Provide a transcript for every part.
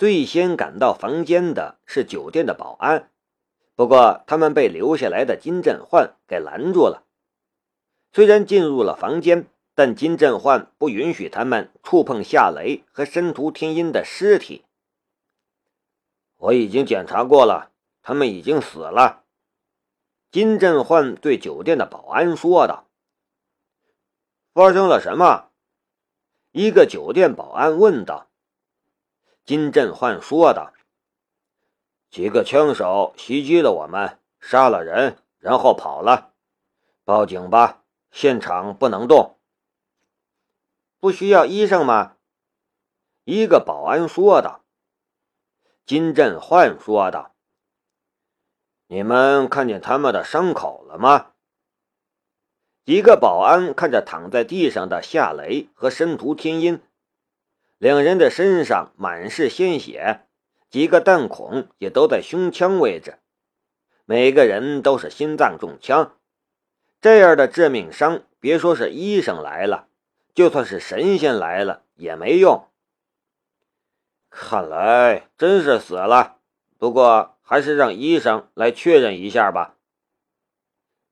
最先赶到房间的是酒店的保安，不过他们被留下来的金振焕给拦住了。虽然进入了房间，但金振焕不允许他们触碰夏雷和申屠天音的尸体。我已经检查过了，他们已经死了。金振焕对酒店的保安说道：“发生了什么？”一个酒店保安问道。金振焕说道：“几个枪手袭击了我们，杀了人，然后跑了。报警吧，现场不能动。不需要医生吗？”一个保安说道。金振焕说道：“你们看见他们的伤口了吗？”几个保安看着躺在地上的夏雷和申屠天音，两人的身上满是鲜血，几个弹孔也都在胸腔位置，每个人都是心脏中枪。这样的致命伤，别说是医生来了，就算是神仙来了也没用。看来真是死了，不过还是让医生来确认一下吧。”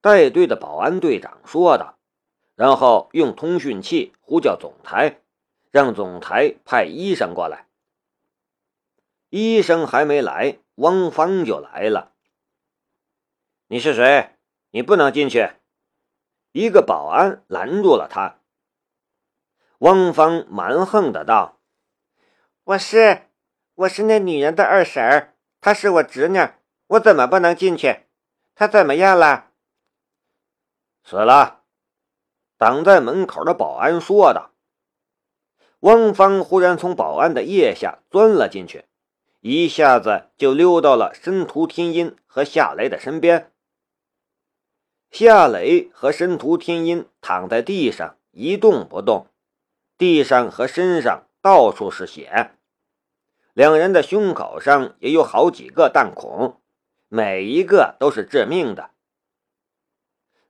带队的保安队长说道，然后用通讯器呼叫总台，让总台派医生过来。医生还没来，汪芳就来了。“你是谁？你不能进去！”一个保安拦住了他。汪芳蛮横的道。我是，我是那女人的二婶儿，她是我侄女，我怎么不能进去？她怎么样了？死了。挡在门口的保安说道。汪芳忽然从保安的腋下钻了进去，一下子就溜到了申屠天音和夏雷的身边。夏雷和申屠天音躺在地上一动不动，地上和身上到处是血。两人的胸口上也有好几个弹孔，每一个都是致命的。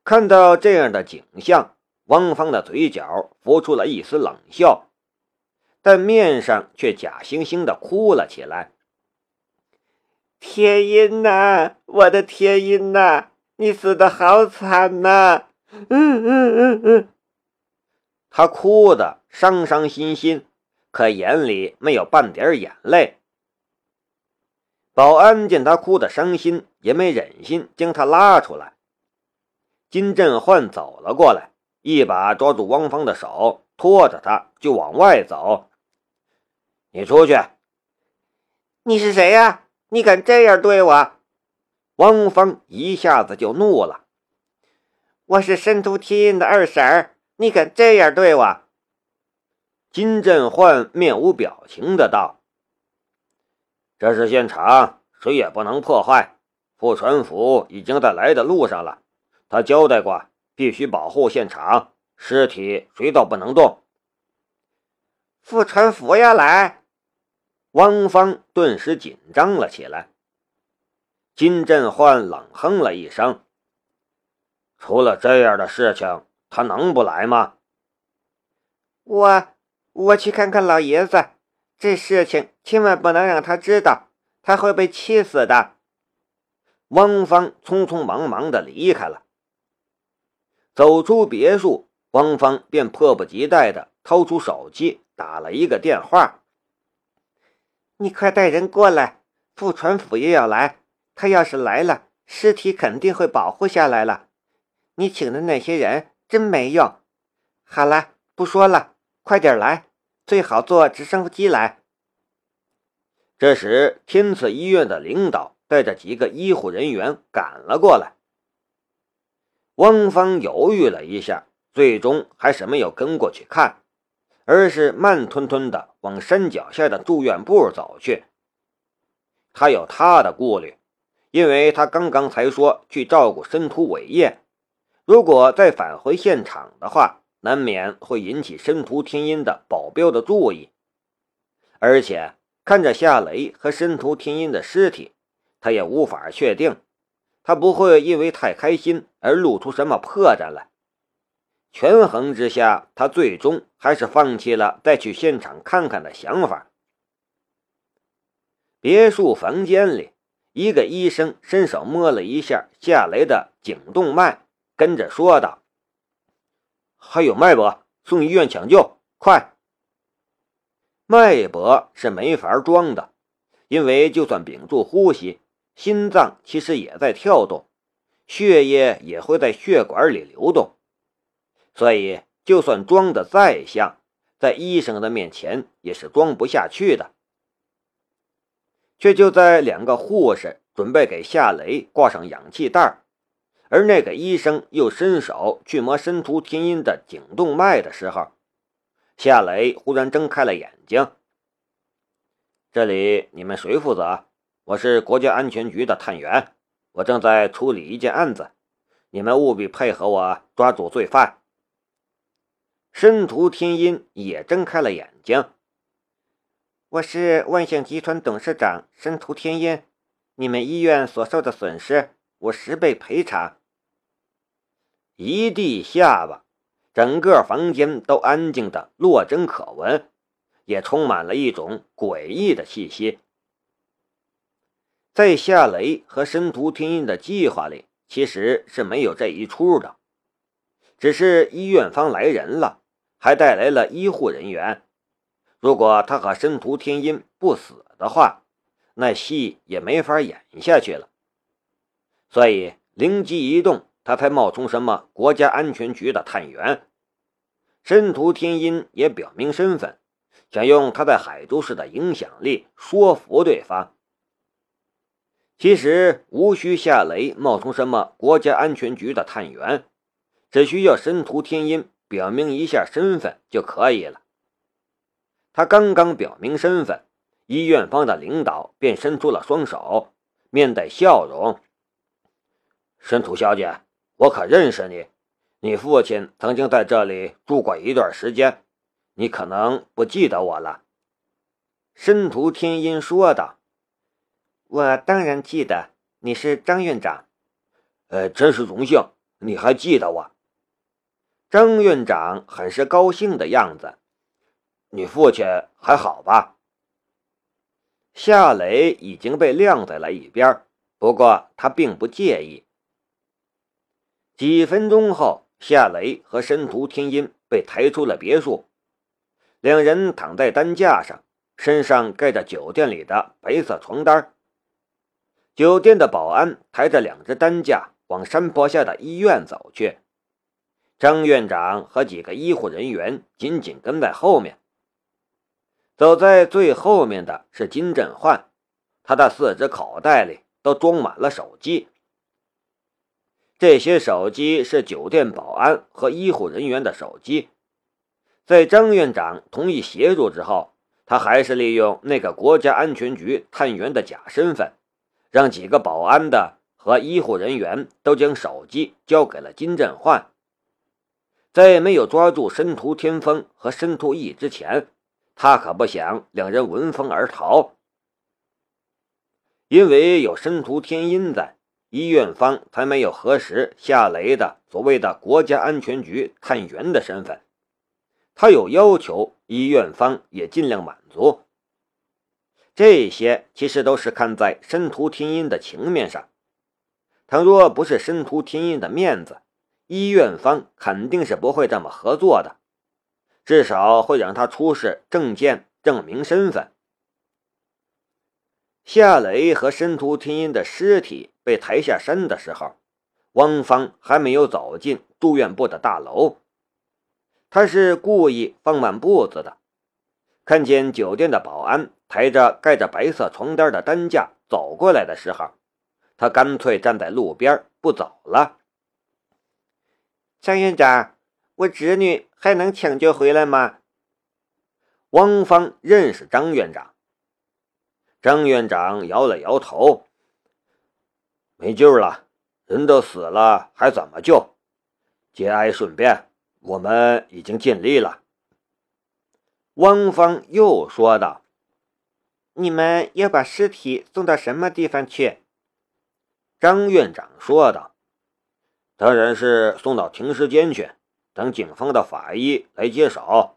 看到这样的景象，汪芳的嘴角浮出了一丝冷笑，但面上却假惺惺的哭了起来。天音呐，我的天音呐，你死的好惨呐！嗯嗯嗯嗯，他哭的伤伤心心。可眼里没有半点眼泪。保安见他哭得伤心，也没忍心将他拉出来。金振焕走了过来，一把抓住汪芳的手，拖着他就往外走。你出去！你是谁呀？你敢这样对我？汪峰一下子就怒了。我是申屠天印的二婶儿，你敢这样对我？金振焕面无表情的道：“这是现场，谁也不能破坏。傅传福已经在来的路上了，他交代过，必须保护现场，尸体谁都不能动。”傅传福要来，汪芳顿时紧张了起来。金振焕冷哼了一声：“出了这样的事情，他能不来吗？”我。我去看看老爷子，这事情千万不能让他知道，他会被气死的。汪芳匆匆忙忙的离开了。走出别墅，汪芳便迫不及待的掏出手机打了一个电话：“你快带人过来，傅传府也要来。他要是来了，尸体肯定会保护下来了。你请的那些人真没用。好了，不说了，快点来。”最好坐直升机来。这时，天赐医院的领导带着几个医护人员赶了过来。汪芳犹豫了一下，最终还是没有跟过去看，而是慢吞吞的往山脚下的住院部走去。他有他的顾虑，因为他刚刚才说去照顾申屠伟业，如果再返回现场的话。难免会引起申屠天音的保镖的注意，而且看着夏雷和申屠天音的尸体，他也无法确定，他不会因为太开心而露出什么破绽来。权衡之下，他最终还是放弃了再去现场看看的想法。别墅房间里，一个医生伸手摸了一下夏雷的颈动脉，跟着说道：“还有脉搏，送医院抢救，快！”脉搏是没法装的，因为就算屏住呼吸，心脏其实也在跳动，血液也会在血管里流动，所以就算装的再像，在医生的面前也是装不下去的。却就在两个护士准备给夏雷挂上氧气袋，而那个医生又伸手去摸申屠天音的颈动脉的时候，夏雷忽然睁开了眼睛。这里你们谁负责？我是国家安全局的探员，我正在处理一件案子，你们务必配合我抓住罪犯。申屠天音也睁开了眼睛。我是万象集团董事长申屠天音，你们医院所受的损失，我十倍赔偿。一地下巴，整个房间都安静的落针可闻，也充满了一种诡异的气息。在夏雷和申屠天音的计划里，其实是没有这一出的，只是医院方来人了，还带来了医护人员。如果他和申屠天音不死的话，那戏也没法演下去了。所以灵机一动，他才冒充什么国家安全局的探员。申屠天音也表明身份，想用他在海州市的影响力说服对方。其实无需夏雷冒充什么国家安全局的探员，只需要申屠天音表明一下身份就可以了。他刚刚表明身份，医院方的领导便伸出了双手，面带笑容：“申屠小姐，我可认识你，你父亲曾经在这里住过一段时间，你可能不记得我了。”申屠天音说道：“我当然记得，你是张院长。呃，真是荣幸，你还记得我。”张院长很是高兴的样子。你父亲还好吧？夏雷已经被晾在了一边，不过他并不介意。几分钟后，夏雷和申屠天音被抬出了别墅，两人躺在担架上，身上盖着酒店里的白色床单。酒店的保安抬着两只担架往山坡下的医院走去，张院长和几个医护人员紧紧跟在后面。走在最后面的是金振焕，他的四只口袋里都装满了手机。这些手机是酒店保安和医护人员的手机。在张院长同意协助之后，他还是利用那个国家安全局探员的假身份，让几个保安的和医护人员都将手机交给了金振焕。在没有抓住申屠天风和申屠义之前。他可不想两人闻风而逃，因为有申屠天音在，医院方才没有核实夏雷的所谓的国家安全局探员的身份。他有要求，医院方也尽量满足。这些其实都是看在申屠天音的情面上，倘若不是申屠天音的面子，医院方肯定是不会这么合作的。至少会让他出示证件证明身份。夏雷和申屠天音的尸体被抬下山的时候，汪芳还没有走进住院部的大楼。他是故意放慢步子的。看见酒店的保安抬着盖着白色床单的担架走过来的时候，他干脆站在路边不走了。张院长。我侄女还能抢救回来吗？汪芳认识张院长。张院长摇了摇头：“没救了，人都死了，还怎么救？节哀顺变，我们已经尽力了。”汪芳又说道：“你们要把尸体送到什么地方去？”张院长说道：“当然是送到停尸间去。”等警方的法医来接手，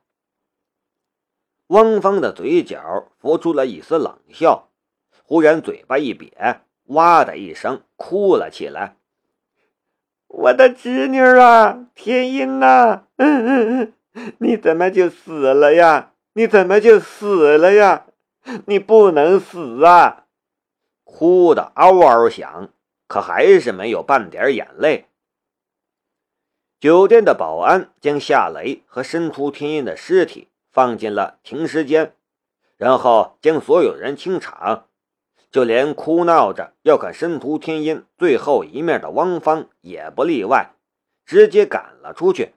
汪芳的嘴角浮出了一丝冷笑，忽然嘴巴一瘪，哇的一声哭了起来。我的侄女啊，天音呐，嗯嗯嗯，你怎么就死了呀？你怎么就死了呀？你不能死啊！哭得嗷嗷响，可还是没有半点眼泪。酒店的保安将夏雷和申屠天音的尸体放进了停尸间，然后将所有人清场。就连哭闹着要看申屠天音最后一面的汪芳也不例外，直接赶了出去。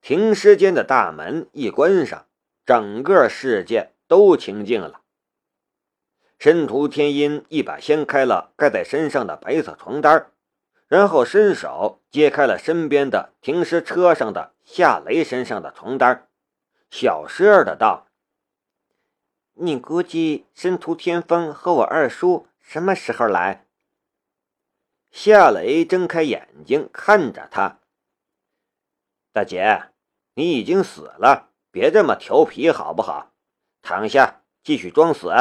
停尸间的大门一关上，整个世界都清静了。申屠天音一把掀开了盖在身上的白色床单，然后伸手揭开了身边的停尸车上的夏雷身上的床单，小声的道。你估计申屠天风和我二叔什么时候来？夏雷睁开眼睛看着他。大姐，你已经死了，别这么调皮好不好？躺下，继续装死。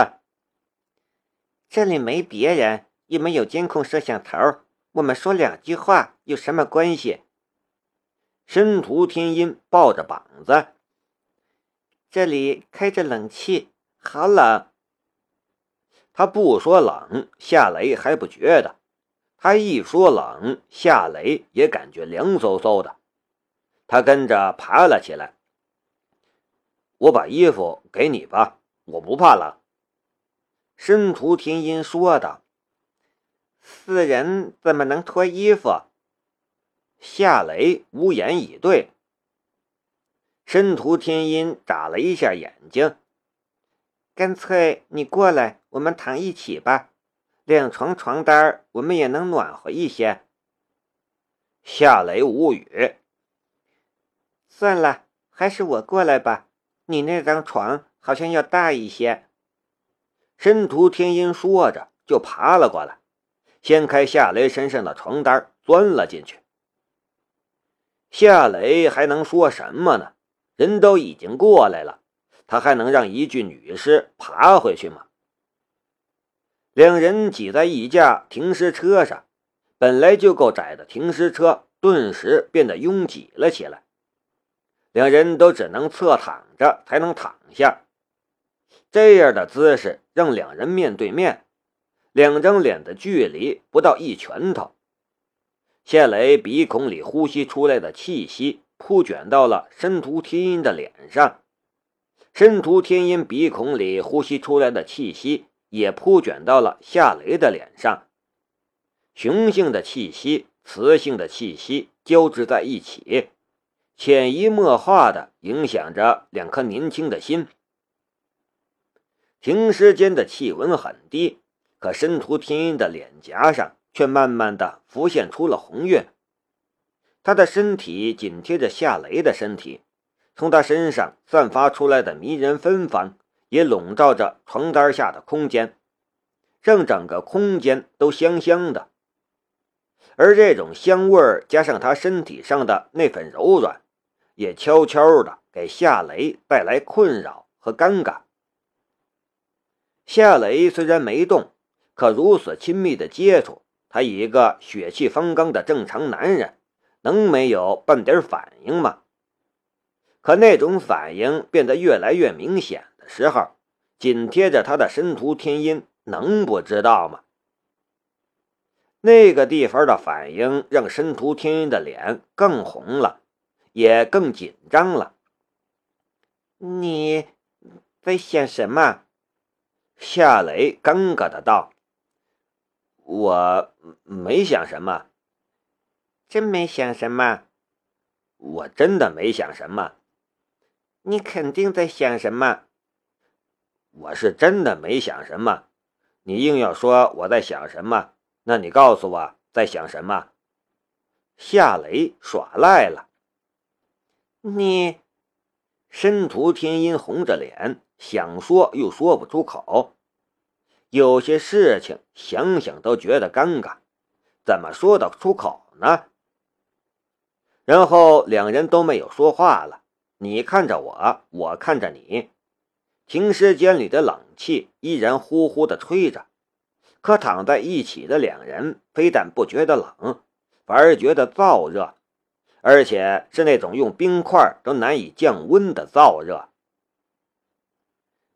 这里没别人，也没有监控摄像头，我们说两句话有什么关系？申屠天音抱着膀子，这里开着冷气。好冷，他不说冷，夏雷还不觉得；他一说冷，夏雷也感觉凉飕飕的。他跟着爬了起来。我把衣服给你吧，我不怕冷。申屠天音说道：“死人怎么能脱衣服？”夏雷无言以对。申屠天音眨了一下眼睛。干脆你过来，我们躺一起吧，两床床单我们也能暖和一些。夏雷无语。算了，还是我过来吧，你那张床好像要大一些。申屠天音说着，就爬了过来，掀开夏雷身上的床单，钻了进去。夏雷还能说什么呢？人都已经过来了。他还能让一具女尸爬回去吗？两人挤在一架停尸车上，本来就够窄的停尸车顿时变得拥挤了起来。两人都只能侧躺着才能躺下，这样的姿势让两人面对面，两张脸的距离不到一拳头。谢雷鼻孔里呼吸出来的气息扑卷到了申屠天音的脸上。申屠天音鼻孔里呼吸出来的气息也扑卷到了夏雷的脸上，雄性的气息、雌性的气息交织在一起，潜移默化的影响着两颗年轻的心。停尸间的气温很低，可申屠天音的脸颊上却慢慢的浮现出了红晕，他的身体紧贴着夏雷的身体。从他身上散发出来的迷人芬芳，也笼罩着床单下的空间，让整个空间都香香的。而这种香味儿加上他身体上的那份柔软，也悄悄的给夏雷带来困扰和尴尬。夏雷虽然没动，可如此亲密的接触，他一个血气方刚的正常男人，能没有半点反应吗？可那种反应变得越来越明显的时候，紧贴着他的申屠天音能不知道吗？那个地方的反应让申屠天音的脸更红了，也更紧张了。你在想什么？夏雷尴尬的道：“我没想什么，真没想什么，我真的没想什么。”你肯定在想什么？我是真的没想什么。你硬要说我在想什么，那你告诉我在想什么？夏雷耍赖了。你，申屠天音红着脸，想说又说不出口。有些事情想想都觉得尴尬，怎么说得出口呢？然后两人都没有说话了。你看着我，我看着你，停尸间里的冷气依然呼呼的吹着，可躺在一起的两人非但不觉得冷，反而觉得燥热，而且是那种用冰块都难以降温的燥热。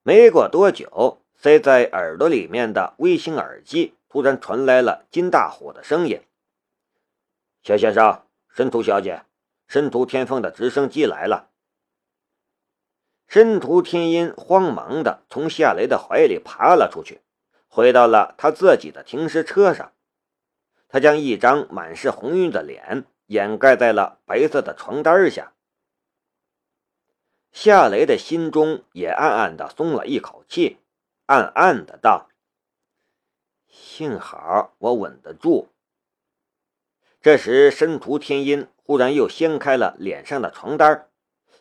没过多久，塞在耳朵里面的微型耳机突然传来了金大虎的声音：“夏先生，申屠小姐，申屠天风的直升机来了。”申屠天音慌忙的从夏雷的怀里爬了出去，回到了他自己的停尸车上。他将一张满是红晕的脸掩盖在了白色的床单下。夏雷的心中也暗暗的松了一口气，暗暗的道：“幸好我稳得住。”这时，申屠天音忽然又掀开了脸上的床单。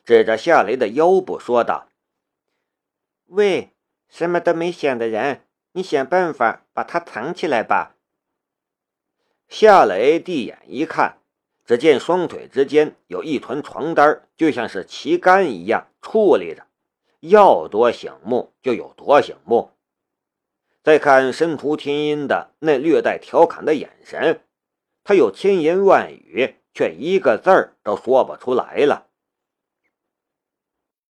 指着夏雷的腰部说道：“喂，什么都没想的人，你想办法把他藏起来吧。”夏雷递眼一看，只见双腿之间有一团床单，就像是旗杆一样矗立着，要多醒目就有多醒目。再看申屠天音的那略带调侃的眼神，他有千言万语，却一个字儿都说不出来了。